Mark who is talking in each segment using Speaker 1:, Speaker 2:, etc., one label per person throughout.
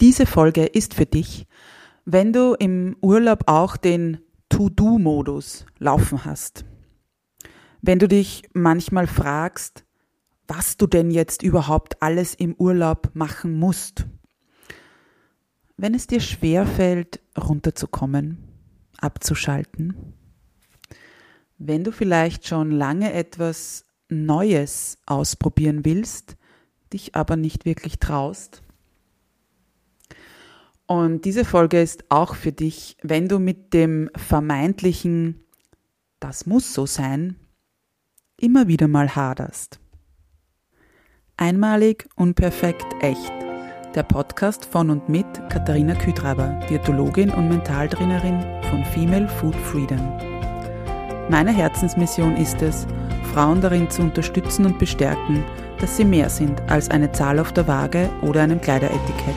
Speaker 1: Diese Folge ist für dich, wenn du im Urlaub auch den To-Do-Modus laufen hast. Wenn du dich manchmal fragst, was du denn jetzt überhaupt alles im Urlaub machen musst. Wenn es dir schwerfällt, runterzukommen, abzuschalten. Wenn du vielleicht schon lange etwas Neues ausprobieren willst, dich aber nicht wirklich traust. Und diese Folge ist auch für dich, wenn du mit dem vermeintlichen Das muss so sein, immer wieder mal haderst. Einmalig, unperfekt, echt. Der Podcast von und mit Katharina Küdraber, Diätologin und Mentaltrainerin von Female Food Freedom. Meine Herzensmission ist es, Frauen darin zu unterstützen und bestärken, dass sie mehr sind als eine Zahl auf der Waage oder einem Kleideretikett.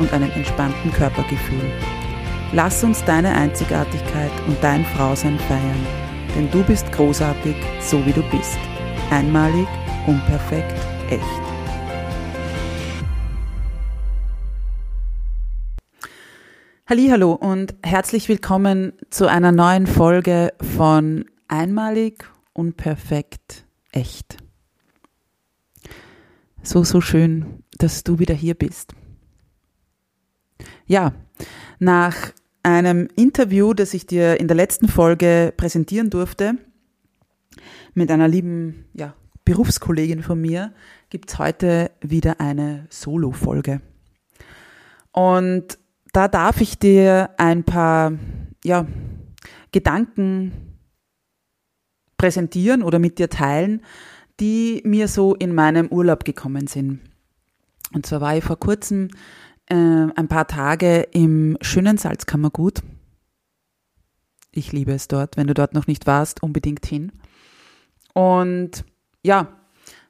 Speaker 1: und einem entspannten Körpergefühl. Lass uns deine Einzigartigkeit und dein Frausein feiern, denn du bist großartig, so wie du bist. Einmalig, unperfekt, echt. Hallo und herzlich willkommen zu einer neuen Folge von Einmalig, unperfekt, echt. So, so schön, dass du wieder hier bist. Ja, nach einem Interview, das ich dir in der letzten Folge präsentieren durfte, mit einer lieben ja, Berufskollegin von mir gibt es heute wieder eine Solo-Folge. Und da darf ich dir ein paar ja, Gedanken präsentieren oder mit dir teilen, die mir so in meinem Urlaub gekommen sind. Und zwar war ich vor kurzem äh, ein paar Tage im schönen Salzkammergut. Ich liebe es dort. Wenn du dort noch nicht warst, unbedingt hin. Und ja,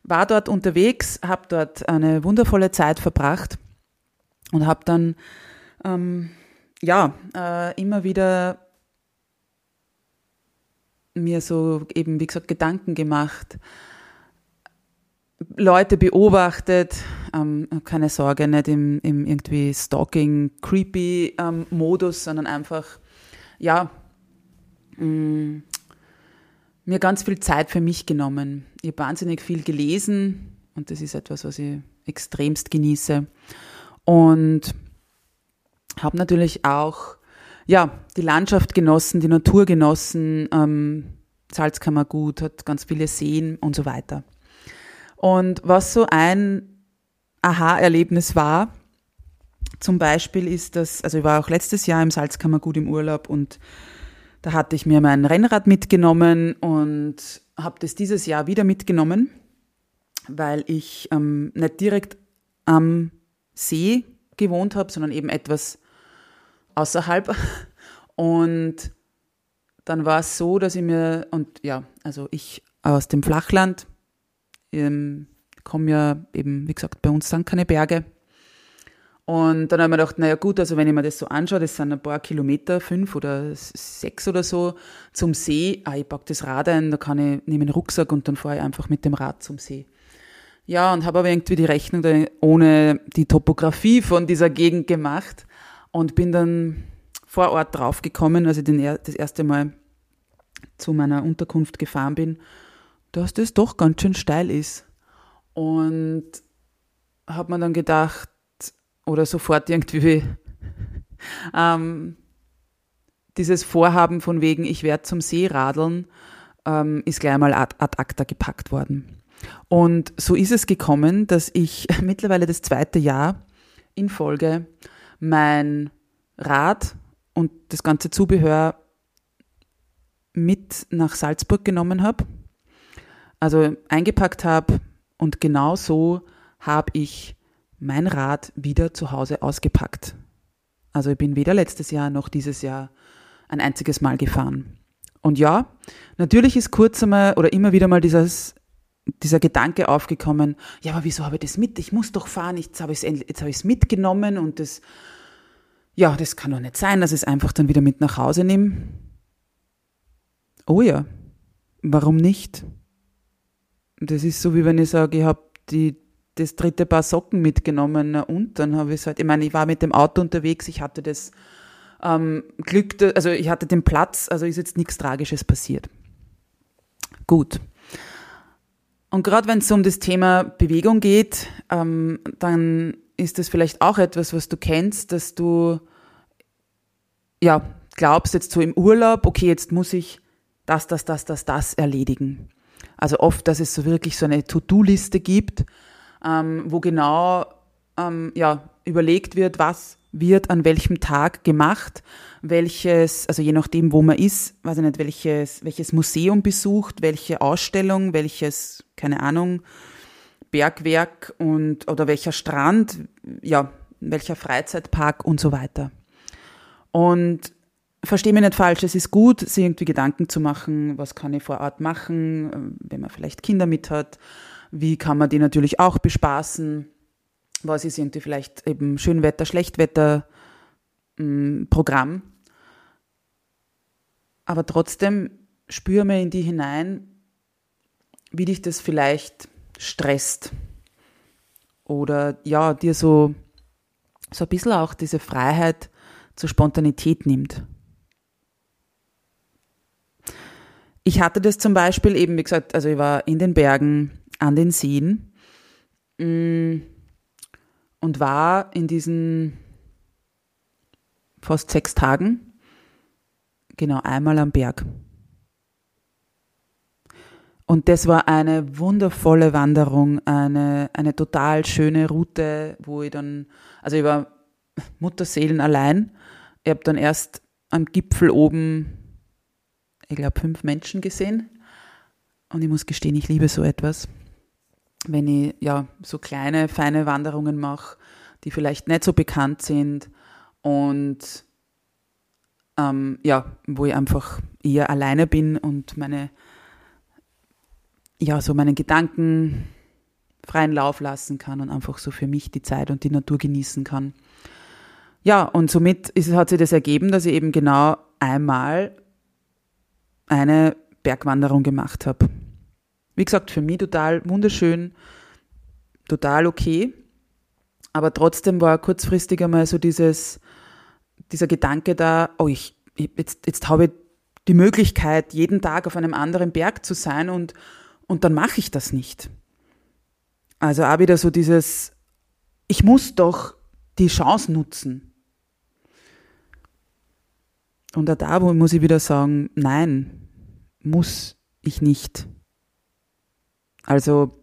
Speaker 1: war dort unterwegs, habe dort eine wundervolle Zeit verbracht und habe dann ähm, ja äh, immer wieder mir so eben wie gesagt Gedanken gemacht, Leute beobachtet, ähm, keine Sorge, nicht im, im irgendwie stalking, creepy ähm, Modus, sondern einfach ja mh, mm, mir ganz viel Zeit für mich genommen. Ich habe wahnsinnig viel gelesen und das ist etwas, was ich extremst genieße. Und habe natürlich auch ja, die Landschaft genossen, die Natur genossen, ähm, Salzkammergut, hat ganz viele Seen und so weiter. Und was so ein Aha-Erlebnis war, zum Beispiel ist das, also ich war auch letztes Jahr im Salzkammergut im Urlaub und da hatte ich mir mein Rennrad mitgenommen und habe das dieses Jahr wieder mitgenommen, weil ich ähm, nicht direkt am See gewohnt habe, sondern eben etwas außerhalb. Und dann war es so, dass ich mir, und ja, also ich aus dem Flachland, ähm, komme ja eben, wie gesagt, bei uns sind keine Berge. Und dann haben wir gedacht, naja gut, also wenn ich mir das so anschaue, das sind ein paar Kilometer, fünf oder sechs oder so, zum See. Ah, ich packe das Rad ein, da kann ich, nehme einen Rucksack und dann fahre ich einfach mit dem Rad zum See. Ja, und habe aber irgendwie die Rechnung ohne die Topografie von dieser Gegend gemacht und bin dann vor Ort draufgekommen, als ich den, das erste Mal zu meiner Unterkunft gefahren bin, dass das doch ganz schön steil ist. Und habe mir dann gedacht, oder sofort irgendwie ähm, dieses Vorhaben von wegen, ich werde zum See radeln, ähm, ist gleich mal ad, ad acta gepackt worden. Und so ist es gekommen, dass ich mittlerweile das zweite Jahr in Folge mein Rad und das ganze Zubehör mit nach Salzburg genommen habe. Also eingepackt habe und genau so habe ich mein Rad wieder zu Hause ausgepackt. Also ich bin weder letztes Jahr noch dieses Jahr ein einziges Mal gefahren. Und ja, natürlich ist kurz einmal oder immer wieder mal dieses, dieser Gedanke aufgekommen, ja, aber wieso habe ich das mit? Ich muss doch fahren, jetzt habe ich es mitgenommen und das, ja, das kann doch nicht sein, dass ich es einfach dann wieder mit nach Hause nehme. Oh ja, warum nicht? Das ist so, wie wenn ich sage, ich habe die, das dritte Paar Socken mitgenommen und dann habe ich halt, ich meine, ich war mit dem Auto unterwegs, ich hatte das ähm, Glück, also ich hatte den Platz, also ist jetzt nichts Tragisches passiert. Gut. Und gerade wenn es um das Thema Bewegung geht, ähm, dann ist das vielleicht auch etwas, was du kennst, dass du ja glaubst jetzt so im Urlaub, okay, jetzt muss ich das, das, das, das, das erledigen. Also oft, dass es so wirklich so eine To-Do-Liste gibt, ähm, wo genau ähm, ja, überlegt wird, was wird an welchem Tag gemacht, welches, also je nachdem, wo man ist, weiß ich nicht, welches, welches Museum besucht, welche Ausstellung, welches, keine Ahnung, Bergwerk und oder welcher Strand, ja, welcher Freizeitpark und so weiter. Und verstehe mich nicht falsch, es ist gut, sich irgendwie Gedanken zu machen, was kann ich vor Ort machen, wenn man vielleicht Kinder mit hat, wie kann man die natürlich auch bespaßen, was ist irgendwie vielleicht eben Schönwetter, Schlechtwetter hm, Programm. Aber trotzdem spüre mir in die hinein, wie dich das vielleicht stresst. Oder ja, dir so, so ein bisschen auch diese Freiheit zur Spontanität nimmt. Ich hatte das zum Beispiel eben, wie gesagt, also ich war in den Bergen, an den Seen mm, und war in diesen fast sechs Tagen genau einmal am Berg. Und das war eine wundervolle Wanderung, eine, eine total schöne Route, wo ich dann, also ich war Mutterseelen allein. Ich habe dann erst am Gipfel oben ich glaube, fünf Menschen gesehen. Und ich muss gestehen, ich liebe so etwas. Wenn ich ja so kleine, feine Wanderungen mache, die vielleicht nicht so bekannt sind und ähm, ja, wo ich einfach eher alleine bin und meine, ja, so meinen Gedanken freien Lauf lassen kann und einfach so für mich die Zeit und die Natur genießen kann. Ja, und somit ist, hat sich das ergeben, dass ich eben genau einmal eine Bergwanderung gemacht habe. Wie gesagt, für mich total wunderschön, total okay. Aber trotzdem war kurzfristig einmal so dieses, dieser Gedanke da, oh, ich, jetzt, jetzt habe ich die Möglichkeit, jeden Tag auf einem anderen Berg zu sein und, und dann mache ich das nicht. Also auch wieder so dieses, ich muss doch die Chance nutzen. Und auch da muss ich wieder sagen, nein, muss ich nicht. Also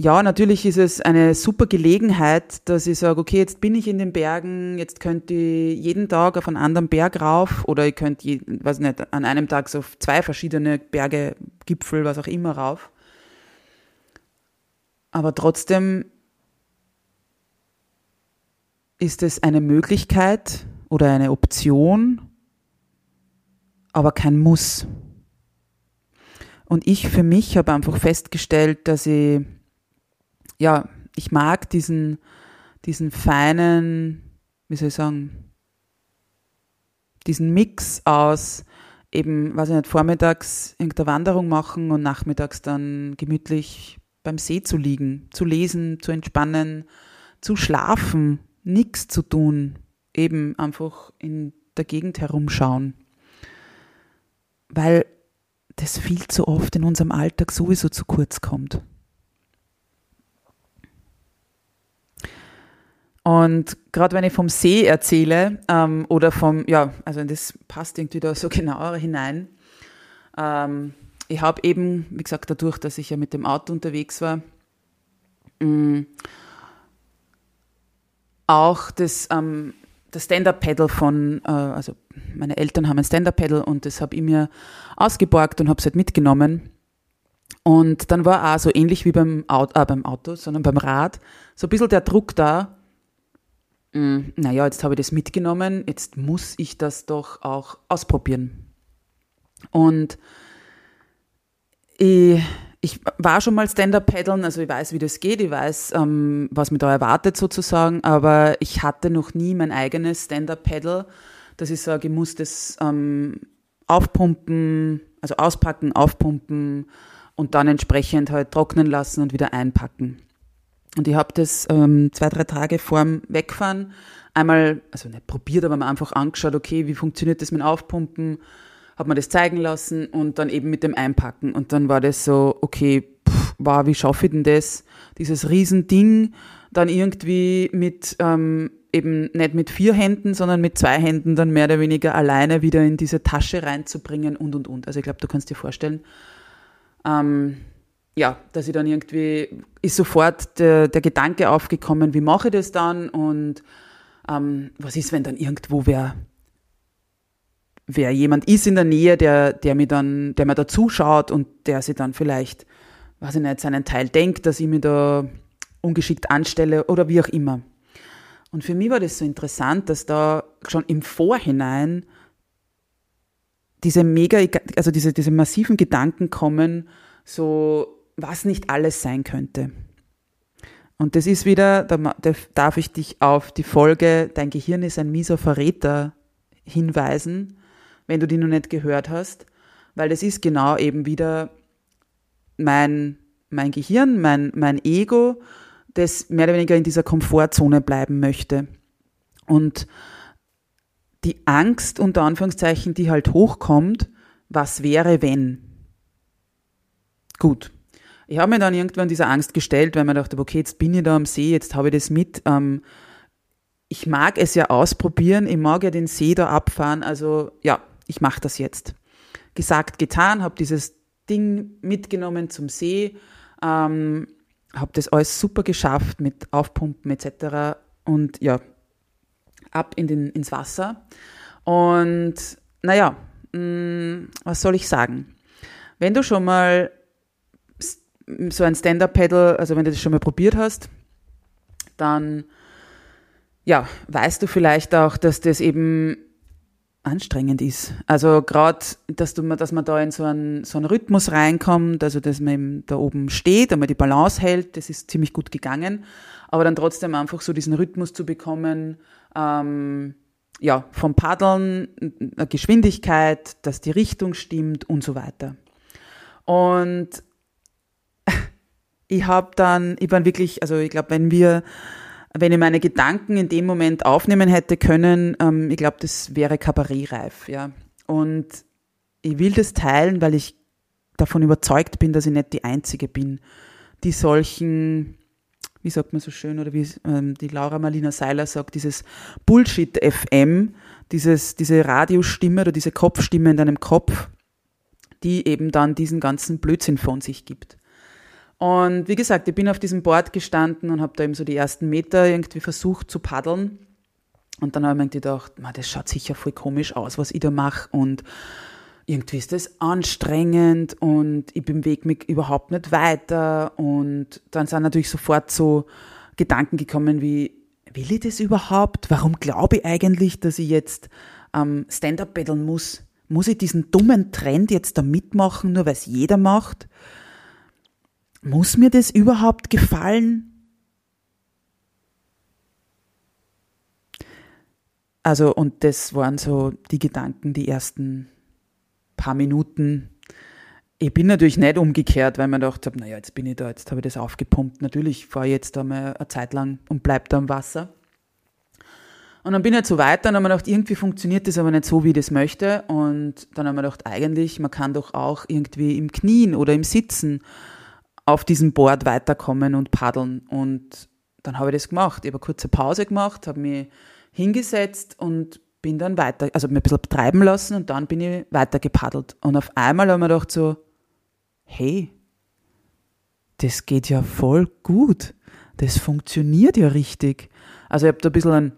Speaker 1: ja, natürlich ist es eine super Gelegenheit, dass ich sage, okay, jetzt bin ich in den Bergen, jetzt könnt ihr jeden Tag auf einen anderen Berg rauf oder ihr könnt, je, weiß nicht, an einem Tag so zwei verschiedene Berge, Gipfel, was auch immer rauf. Aber trotzdem ist es eine Möglichkeit oder eine Option, aber kein Muss. Und ich für mich habe einfach festgestellt, dass ich, ja, ich mag diesen, diesen feinen, wie soll ich sagen, diesen Mix aus eben, weiß ich nicht, vormittags irgendeine Wanderung machen und nachmittags dann gemütlich beim See zu liegen, zu lesen, zu entspannen, zu schlafen, nichts zu tun, eben einfach in der Gegend herumschauen. Weil das viel zu oft in unserem Alltag sowieso zu kurz kommt. Und gerade wenn ich vom See erzähle ähm, oder vom, ja, also das passt irgendwie da so genauer hinein. Ähm, ich habe eben, wie gesagt, dadurch, dass ich ja mit dem Auto unterwegs war, mh, mm, auch das ähm, das Stand-Up-Pedal von, äh, also meine Eltern haben ein Stand-Up-Pedal und das habe ich mir ausgeborgt und habe es halt mitgenommen. Und dann war auch so ähnlich wie beim Auto, äh, beim Auto, sondern beim Rad, so ein bisschen der Druck da, mh, naja, jetzt habe ich das mitgenommen, jetzt muss ich das doch auch ausprobieren. Und ich, ich war schon mal Stand-Up-Paddeln, also ich weiß, wie das geht, ich weiß, ähm, was mir da erwartet sozusagen, aber ich hatte noch nie mein eigenes Stand-Up-Paddle, ich sage, ich muss das ähm, aufpumpen, also auspacken, aufpumpen und dann entsprechend halt trocknen lassen und wieder einpacken. Und ich habe das ähm, zwei, drei Tage vorm Wegfahren einmal, also nicht probiert, aber mal einfach angeschaut, okay, wie funktioniert das mit Aufpumpen, habe mir das zeigen lassen und dann eben mit dem Einpacken. Und dann war das so, okay, pff, wow, wie schaffe ich denn das? Dieses Riesending dann irgendwie mit ähm, eben nicht mit vier Händen, sondern mit zwei Händen dann mehr oder weniger alleine wieder in diese Tasche reinzubringen und und und. Also ich glaube, du kannst dir vorstellen, ähm, ja, dass ich dann irgendwie ist sofort der, der Gedanke aufgekommen, wie mache ich das dann und ähm, was ist, wenn dann irgendwo wer wer jemand ist in der Nähe, der, der mir dann, der mir da zuschaut und der sich dann vielleicht, weiß ich nicht, seinen Teil denkt, dass ich mich da ungeschickt anstelle oder wie auch immer. Und für mich war das so interessant, dass da schon im Vorhinein diese mega, also diese, diese massiven Gedanken kommen, so was nicht alles sein könnte. Und das ist wieder, da darf ich dich auf die Folge Dein Gehirn ist ein mieser Verräter hinweisen, wenn du die noch nicht gehört hast, weil das ist genau eben wieder mein, mein Gehirn, mein, mein Ego, das mehr oder weniger in dieser Komfortzone bleiben möchte. Und die Angst, unter Anführungszeichen, die halt hochkommt, was wäre, wenn? Gut. Ich habe mir dann irgendwann dieser Angst gestellt, weil man dachte, okay, jetzt bin ich da am See, jetzt habe ich das mit. Ähm, ich mag es ja ausprobieren, ich mag ja den See da abfahren, also ja, ich mache das jetzt. Gesagt, getan, habe dieses Ding mitgenommen zum See, ähm, habe das alles super geschafft mit Aufpumpen etc. Und ja, ab in den, ins Wasser. Und naja, mh, mm, was soll ich sagen? Wenn du schon mal so ein Stand-Up-Pedal, also wenn du das schon mal probiert hast, dann ja, weißt du vielleicht auch, dass das eben anstrengend ist. Also gerade, dass, dass man da in so einen, so einen Rhythmus reinkommt, also dass man eben da oben steht, einmal die Balance hält, das ist ziemlich gut gegangen. Aber dann trotzdem einfach so diesen Rhythmus zu bekommen, ähm, ja, vom Paddeln, Geschwindigkeit, dass die Richtung stimmt und so weiter. Und ich habe dann, ich war wirklich, also ich glaube, wenn wir wenn ich meine Gedanken in dem Moment aufnehmen hätte können, ähm, ich glaube, das wäre kabarettreif, ja. Und ich will das teilen, weil ich davon überzeugt bin, dass ich nicht die Einzige bin, die solchen, wie sagt man so schön, oder wie ähm, die Laura Marlina Seiler sagt, dieses Bullshit-FM, diese Radiostimme oder diese Kopfstimme in deinem Kopf, die eben dann diesen ganzen Blödsinn von sich gibt. Und wie gesagt, ich bin auf diesem Board gestanden und habe da eben so die ersten Meter irgendwie versucht zu paddeln. Und dann habe ich mir gedacht, das schaut sicher voll komisch aus, was ich da mache. Und irgendwie ist das anstrengend und ich bewege mich überhaupt nicht weiter. Und dann sind natürlich sofort so Gedanken gekommen wie, will ich das überhaupt? Warum glaube ich eigentlich, dass ich jetzt ähm, Stand-up paddeln muss? Muss ich diesen dummen Trend jetzt da mitmachen, nur weil es jeder macht? Muss mir das überhaupt gefallen? Also, und das waren so die Gedanken, die ersten paar Minuten. Ich bin natürlich nicht umgekehrt, weil man gedacht habe, naja, jetzt bin ich da, jetzt habe ich das aufgepumpt. Natürlich fahre ich jetzt da mal eine Zeit lang und bleibe da im Wasser. Und dann bin ich halt so weiter und dann habe ich gedacht, irgendwie funktioniert das aber nicht so, wie ich das möchte. Und dann habe ich gedacht, eigentlich, man kann doch auch irgendwie im Knien oder im Sitzen auf diesem Board weiterkommen und paddeln. Und dann habe ich das gemacht. Ich habe eine kurze Pause gemacht, habe mich hingesetzt und bin dann weiter, also mir ein bisschen treiben lassen und dann bin ich weiter gepaddelt. Und auf einmal habe ich mir gedacht so, hey, das geht ja voll gut. Das funktioniert ja richtig. Also ich habe da ein bisschen einen,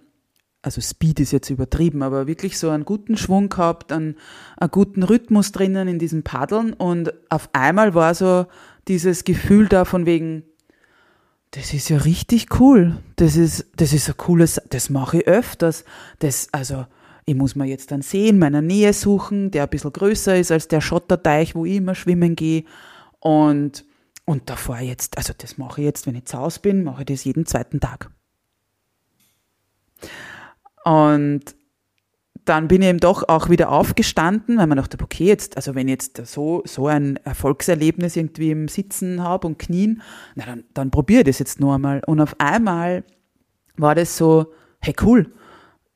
Speaker 1: also Speed ist jetzt übertrieben, aber wirklich so einen guten Schwung gehabt, einen, einen guten Rhythmus drinnen in diesem Paddeln und auf einmal war so dieses Gefühl da von wegen, das ist ja richtig cool, das ist, das ist ein cooles, das mache ich öfters, das, also, ich muss mir jetzt einen See in meiner Nähe suchen, der ein bisschen größer ist als der Schotterteich, wo ich immer schwimmen gehe. Und, und davor jetzt, also das mache ich jetzt, wenn ich zu Hause bin, mache ich das jeden zweiten Tag. Und dann bin ich eben doch auch wieder aufgestanden, weil man dachte, okay, jetzt, also wenn ich jetzt so, so ein Erfolgserlebnis irgendwie im Sitzen habe und Knien, na dann, dann probiere ich das jetzt nur einmal. Und auf einmal war das so, hey cool,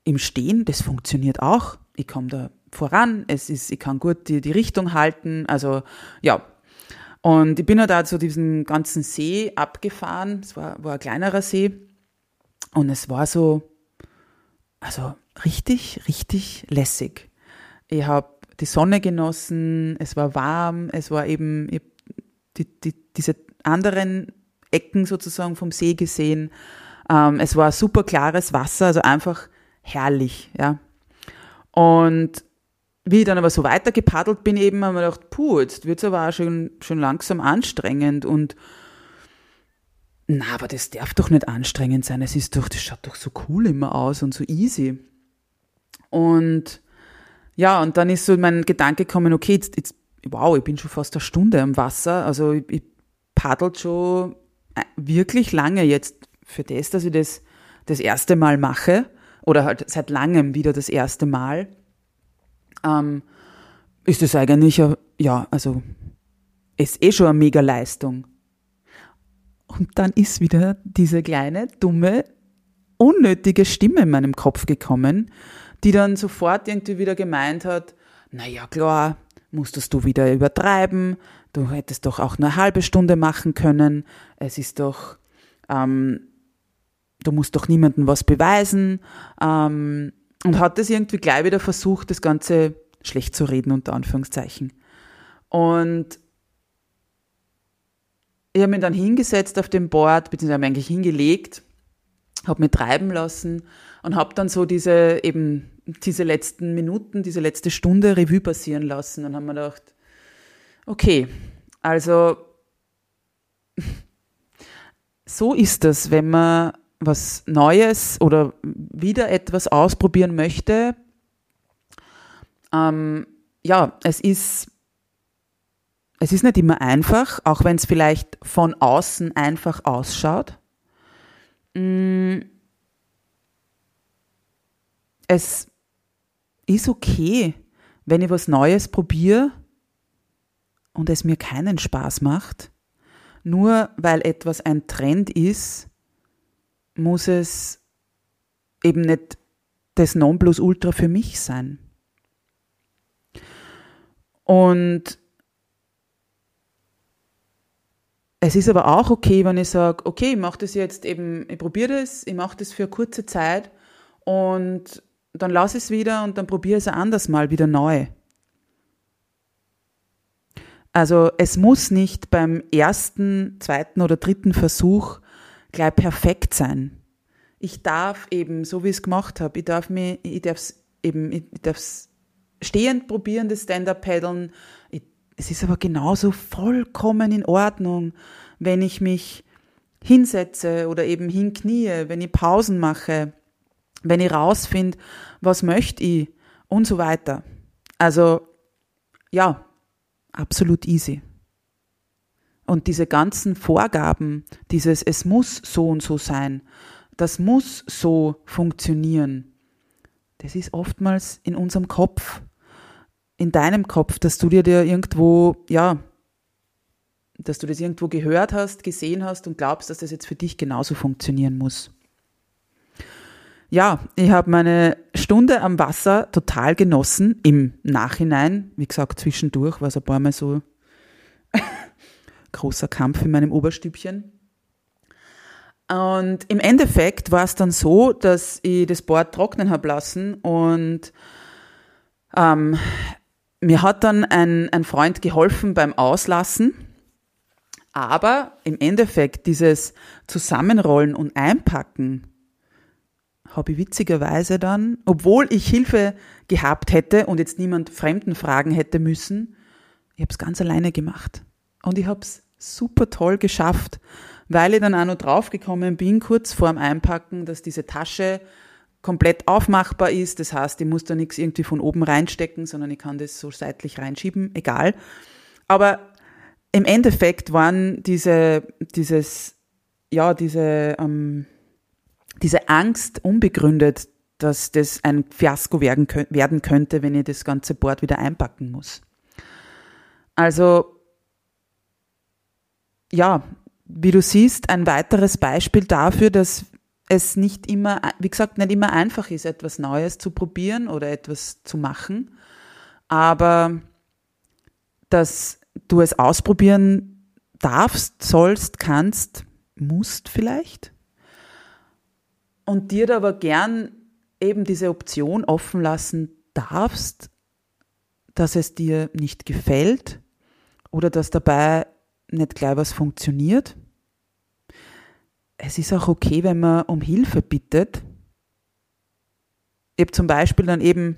Speaker 1: im Stehen, das funktioniert auch. Ich komme da voran, es ist, ich kann gut die, die Richtung halten, also ja. Und ich bin ja da zu diesem ganzen See abgefahren, es war, war ein kleinerer See und es war so, also richtig, richtig lässig. Ich habe die Sonne genossen, es war warm, es war eben die, die, diese anderen Ecken sozusagen vom See gesehen. Ähm, es war super klares Wasser, also einfach herrlich, ja. Und wie ich dann aber so weiter gepaddelt bin, eben habe ich mir gedacht, puh, jetzt wird es aber auch schon, schon langsam anstrengend und na, aber das darf doch nicht anstrengend sein. Es ist doch, das schaut doch so cool immer aus und so easy. Und ja, und dann ist so mein Gedanke gekommen, okay, jetzt, jetzt wow, ich bin schon fast eine Stunde am Wasser. Also ich, ich paddelt schon äh, wirklich lange jetzt für das, dass ich das das erste Mal mache oder halt seit langem wieder das erste Mal. Ähm, ist das eigentlich, ja, also ist eh schon eine mega Leistung. Und dann ist wieder diese kleine, dumme, unnötige Stimme in meinem Kopf gekommen, die dann sofort irgendwie wieder gemeint hat, na ja, klar, musstest du wieder übertreiben, du hättest doch auch nur eine halbe Stunde machen können, es ist doch, ähm, du musst doch niemandem was beweisen, ähm, und hat das irgendwie gleich wieder versucht, das Ganze schlecht zu reden, unter Anführungszeichen. Und ich habe mich dann hingesetzt auf dem Board, beziehungsweise eigentlich hingelegt, habe mich treiben lassen und habe dann so diese eben diese letzten Minuten, diese letzte Stunde Revue passieren lassen und haben mir gedacht, okay, also so ist das, wenn man was Neues oder wieder etwas ausprobieren möchte. Ähm, ja, es ist es ist nicht immer einfach, auch wenn es vielleicht von außen einfach ausschaut. Mm. Es ist okay, wenn ich was Neues probiere und es mir keinen Spaß macht. Nur weil etwas ein Trend ist, muss es eben nicht das Nonplusultra für mich sein. Und Es ist aber auch okay, wenn ich sage, okay, ich mache das jetzt eben, ich probiere das, ich mache das für eine kurze Zeit und dann lasse ich es wieder und dann probiere ich es ein anderes Mal wieder neu. Also es muss nicht beim ersten, zweiten oder dritten Versuch gleich perfekt sein. Ich darf eben, so wie ich es gemacht habe, ich darf mir, ich darf es eben, ich darf stehend probieren, das Stand-Up-Paddeln, ich es ist aber genauso vollkommen in Ordnung, wenn ich mich hinsetze oder eben hinknie, wenn ich Pausen mache, wenn ich rausfinde, was möchte ich und so weiter. Also ja, absolut easy. Und diese ganzen Vorgaben, dieses es muss so und so sein, das muss so funktionieren, das ist oftmals in unserem Kopf in deinem Kopf, dass du dir irgendwo, ja, dass du das irgendwo gehört hast, gesehen hast und glaubst, dass das jetzt für dich genauso funktionieren muss. Ja, ich habe meine Stunde am Wasser total genossen, im Nachhinein. Wie gesagt, zwischendurch war es ein paar Mal so großer Kampf in meinem Oberstübchen. Und im Endeffekt war es dann so, dass ich das Board trocknen habe lassen und ähm, mir hat dann ein, ein Freund geholfen beim Auslassen, aber im Endeffekt dieses Zusammenrollen und Einpacken habe ich witzigerweise dann, obwohl ich Hilfe gehabt hätte und jetzt niemand Fremden fragen hätte müssen, ich habe es ganz alleine gemacht. Und ich habe es super toll geschafft, weil ich dann auch noch draufgekommen bin, kurz vor dem Einpacken, dass diese Tasche komplett aufmachbar ist. Das heißt, ich muss da nichts irgendwie von oben reinstecken, sondern ich kann das so seitlich reinschieben, egal. Aber im Endeffekt waren diese, dieses, ja, diese, ähm, diese Angst unbegründet, dass das ein Fiasko werden, werden könnte, wenn ich das ganze Board wieder einpacken muss. Also, ja, wie du siehst, ein weiteres Beispiel dafür, dass es nicht immer, wie gesagt, nicht immer einfach ist, etwas Neues zu probieren oder etwas zu machen, aber dass du es ausprobieren darfst, sollst, kannst, musst vielleicht und dir aber gern eben diese Option offen lassen darfst, dass es dir nicht gefällt oder dass dabei nicht gleich was funktioniert. Es ist auch okay, wenn man um Hilfe bittet. Ich habe zum Beispiel dann eben,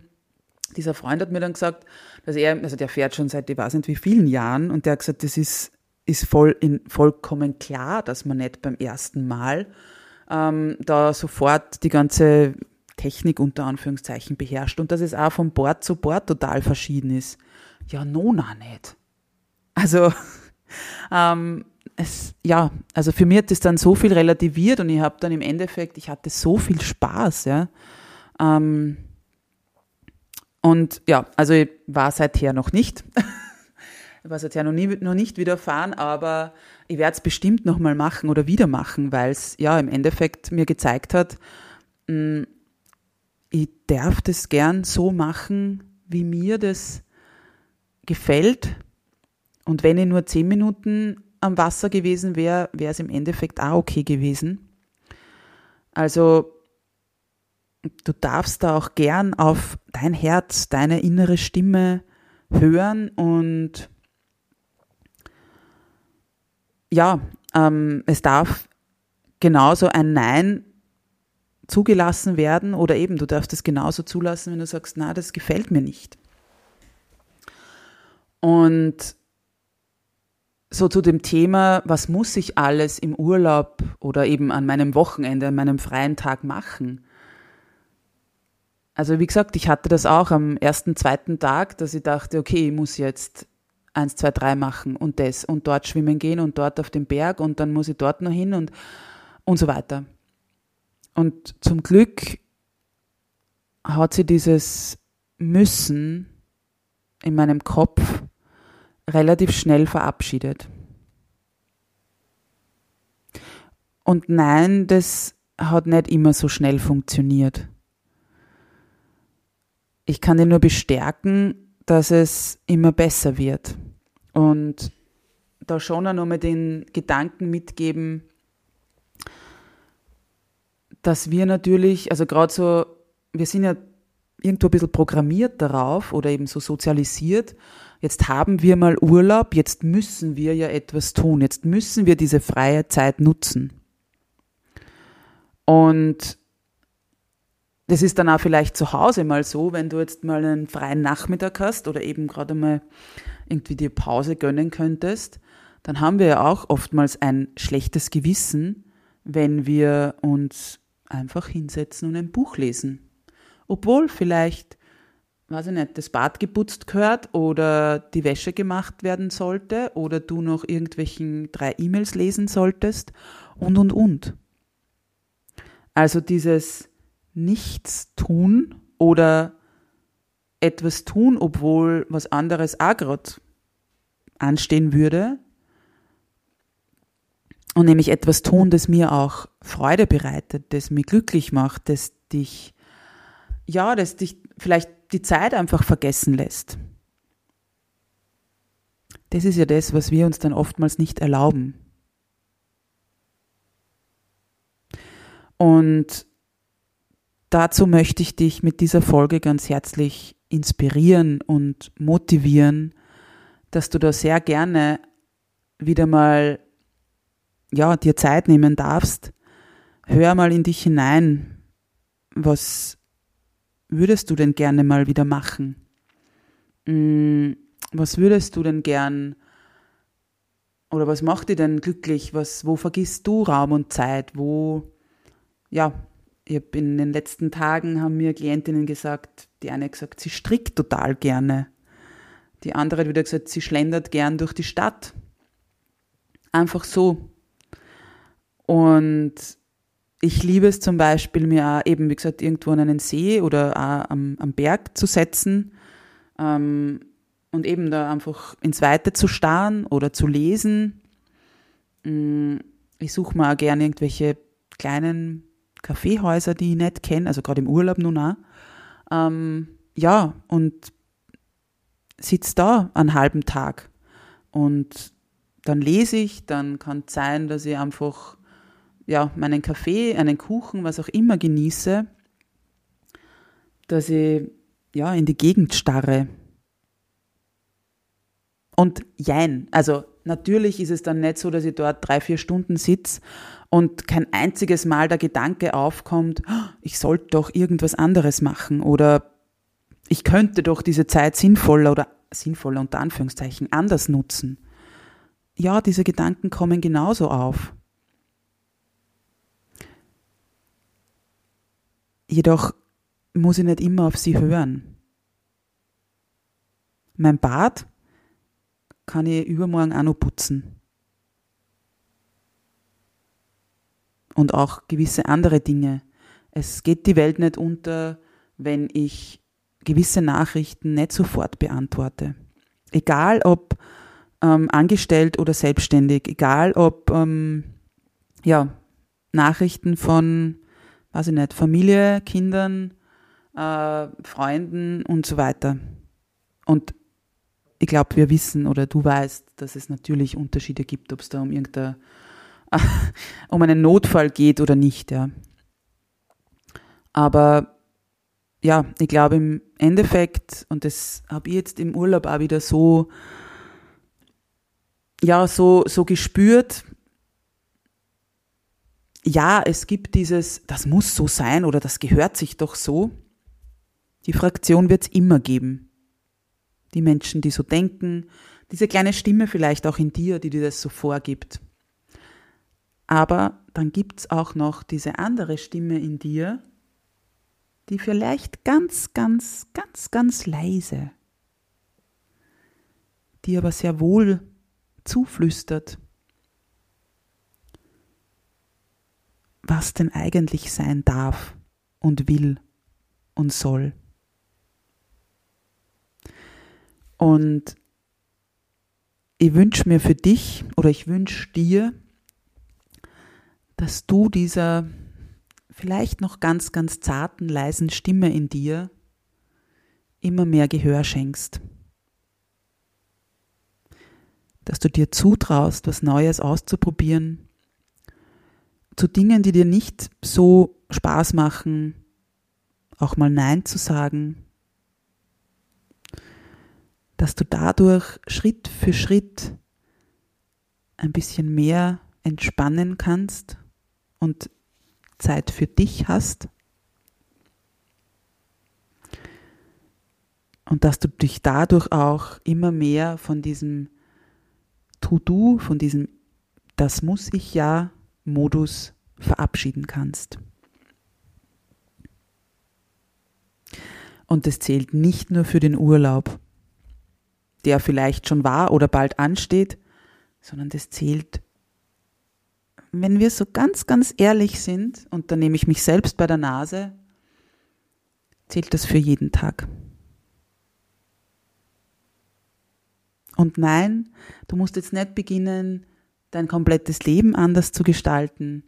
Speaker 1: dieser Freund hat mir dann gesagt, dass er, also der fährt schon seit ich weiß nicht wie vielen Jahren und der hat gesagt, das ist, ist voll in, vollkommen klar, dass man nicht beim ersten Mal ähm, da sofort die ganze Technik unter Anführungszeichen beherrscht und dass es auch von Bord zu Bord total verschieden ist. Ja, nona nicht. Also, ähm, es, ja, also für mich hat das dann so viel relativiert und ich habe dann im Endeffekt, ich hatte so viel Spaß, ja. Ähm, und ja, also ich war seither noch nicht. ich war seither noch, nie, noch nicht widerfahren, aber ich werde es bestimmt nochmal machen oder wieder machen, weil es ja im Endeffekt mir gezeigt hat, mh, mm, ich darf das gern so machen, wie mir das gefällt. Und wenn ich nur zehn Minuten am Wasser gewesen wäre, wäre es im Endeffekt auch okay gewesen. Also du darfst da auch gern auf dein Herz, deine innere Stimme hören und ja, ähm, es darf genauso ein Nein zugelassen werden oder eben du darfst es genauso zulassen, wenn du sagst, na, das gefällt mir nicht. Und so zu dem Thema, was muss ich alles im Urlaub oder eben an meinem Wochenende, an meinem freien Tag machen? Also wie gesagt, ich hatte das auch am ersten, zweiten Tag, dass ich dachte, okay, ich muss jetzt eins, zwei, drei machen und das und dort schwimmen gehen und dort auf den Berg und dann muss ich dort noch hin und, und so weiter. Und zum Glück hat sie dieses Müssen in meinem Kopf relativ schnell verabschiedet. Und nein, das hat nicht immer so schnell funktioniert. Ich kann dir nur bestärken, dass es immer besser wird. Und da schon auch nochmal den Gedanken mitgeben, dass wir natürlich, also gerade so, wir sind ja irgendwo ein bisschen programmiert darauf oder eben so sozialisiert. Jetzt haben wir mal Urlaub, jetzt müssen wir ja etwas tun, jetzt müssen wir diese freie Zeit nutzen. Und das ist dann auch vielleicht zu Hause mal so, wenn du jetzt mal einen freien Nachmittag hast oder eben gerade mal irgendwie dir Pause gönnen könntest, dann haben wir ja auch oftmals ein schlechtes Gewissen, wenn wir uns einfach hinsetzen und ein Buch lesen. Obwohl vielleicht, weiß ich nicht, das Bad geputzt gehört oder die Wäsche gemacht werden sollte oder du noch irgendwelchen drei E-Mails lesen solltest und, und, und. Also dieses Nichts tun oder etwas tun, obwohl was anderes auch gerade anstehen würde. Und nämlich etwas tun, das mir auch Freude bereitet, das mich glücklich macht, das dich, ja, das dich vielleicht die Zeit einfach vergessen lässt. Das ist ja das, was wir uns dann oftmals nicht erlauben. Und dazu möchte ich dich mit dieser Folge ganz herzlich inspirieren und motivieren, dass du da sehr gerne wieder mal ja, dir Zeit nehmen darfst. Hör mal in dich hinein. was würdest du denn gerne mal wieder machen? Hm, was würdest du denn gern oder was macht dich denn glücklich? Was, wo vergisst du Raum und Zeit? Wo, ja, ich habe in den letzten Tagen haben mir Klientinnen gesagt, die eine gesagt, sie strickt total gerne. Die andere hat wieder gesagt, sie schlendert gern durch die Stadt. Einfach so. Und ich liebe es zum Beispiel, mir auch eben, wie gesagt, irgendwo an einen See oder am, am Berg zu setzen ähm, und eben da einfach ins Weite zu starren oder zu lesen. Mm, ich suche mir auch gerne irgendwelche kleinen Kaffeehäuser, die ich nicht kenne, also gerade im Urlaub nun auch. Ähm, ja, und sitze da einen halben Tag und dann lese ich, dann kann es sein, dass ich einfach ja, meinen Kaffee, einen Kuchen, was auch immer genieße, dass ich ja in die Gegend starre. Und jein, also natürlich ist es dann nicht so, dass ich dort drei, vier Stunden sitze und kein einziges Mal der Gedanke aufkommt, ich sollte doch irgendwas anderes machen oder ich könnte doch diese Zeit sinnvoller oder sinnvoller unter Anführungszeichen anders nutzen. Ja, diese Gedanken kommen genauso auf. Jedoch muss ich nicht immer auf sie hören. Mein Bad kann ich übermorgen auch noch putzen. Und auch gewisse andere Dinge. Es geht die Welt nicht unter, wenn ich gewisse Nachrichten nicht sofort beantworte. Egal ob ähm, angestellt oder selbstständig, egal ob ähm, ja, Nachrichten von weiß ich nicht, Familie, Kindern, äh, Freunden und so weiter. Und ich glaube, wir wissen oder du weißt, dass es natürlich Unterschiede gibt, ob es da um irgendein, um einen Notfall geht oder nicht, ja. Aber ja, ich glaube im Endeffekt, und das habe ich jetzt im Urlaub auch wieder so, ja, so, so gespürt, ja, es gibt dieses, das muss so sein oder das gehört sich doch so. Die Fraktion wird es immer geben. Die Menschen, die so denken, diese kleine Stimme vielleicht auch in dir, die dir das so vorgibt. Aber dann gibt es auch noch diese andere Stimme in dir, die vielleicht ganz, ganz, ganz, ganz leise, die aber sehr wohl zuflüstert, was denn eigentlich sein darf und will und soll. Und ich wünsche mir für dich oder ich wünsche dir, dass du dieser vielleicht noch ganz, ganz zarten, leisen Stimme in dir immer mehr Gehör schenkst. Dass du dir zutraust, was Neues auszuprobieren, zu Dingen, die dir nicht so Spaß machen, auch mal Nein zu sagen, dass du dadurch Schritt für Schritt ein bisschen mehr entspannen kannst und Zeit für dich hast. Und dass du dich dadurch auch immer mehr von diesem To-Do, von diesem Das muss ich ja Modus verabschieden kannst. Und es zählt nicht nur für den Urlaub, der vielleicht schon war oder bald ansteht, sondern das zählt, wenn wir so ganz, ganz ehrlich sind, und da nehme ich mich selbst bei der Nase, zählt das für jeden Tag. Und nein, du musst jetzt nicht beginnen, dein komplettes Leben anders zu gestalten.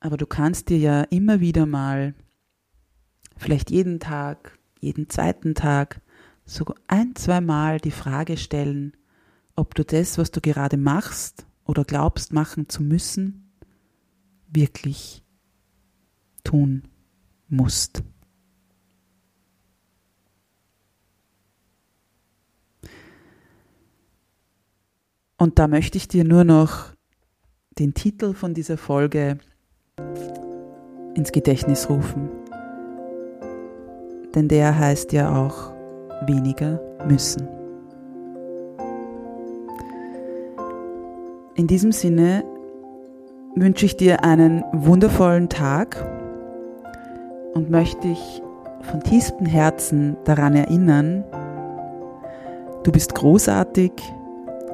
Speaker 1: Aber du kannst dir ja immer wieder mal, vielleicht jeden Tag, jeden zweiten Tag, so ein, zwei Mal die Frage stellen, ob du das, was du gerade machst oder glaubst machen zu müssen, wirklich tun musst. Und da möchte ich dir nur noch den Titel von dieser Folge ins Gedächtnis rufen. Denn der heißt ja auch weniger müssen. In diesem Sinne wünsche ich dir einen wundervollen Tag und möchte dich von tiefstem Herzen daran erinnern, du bist großartig,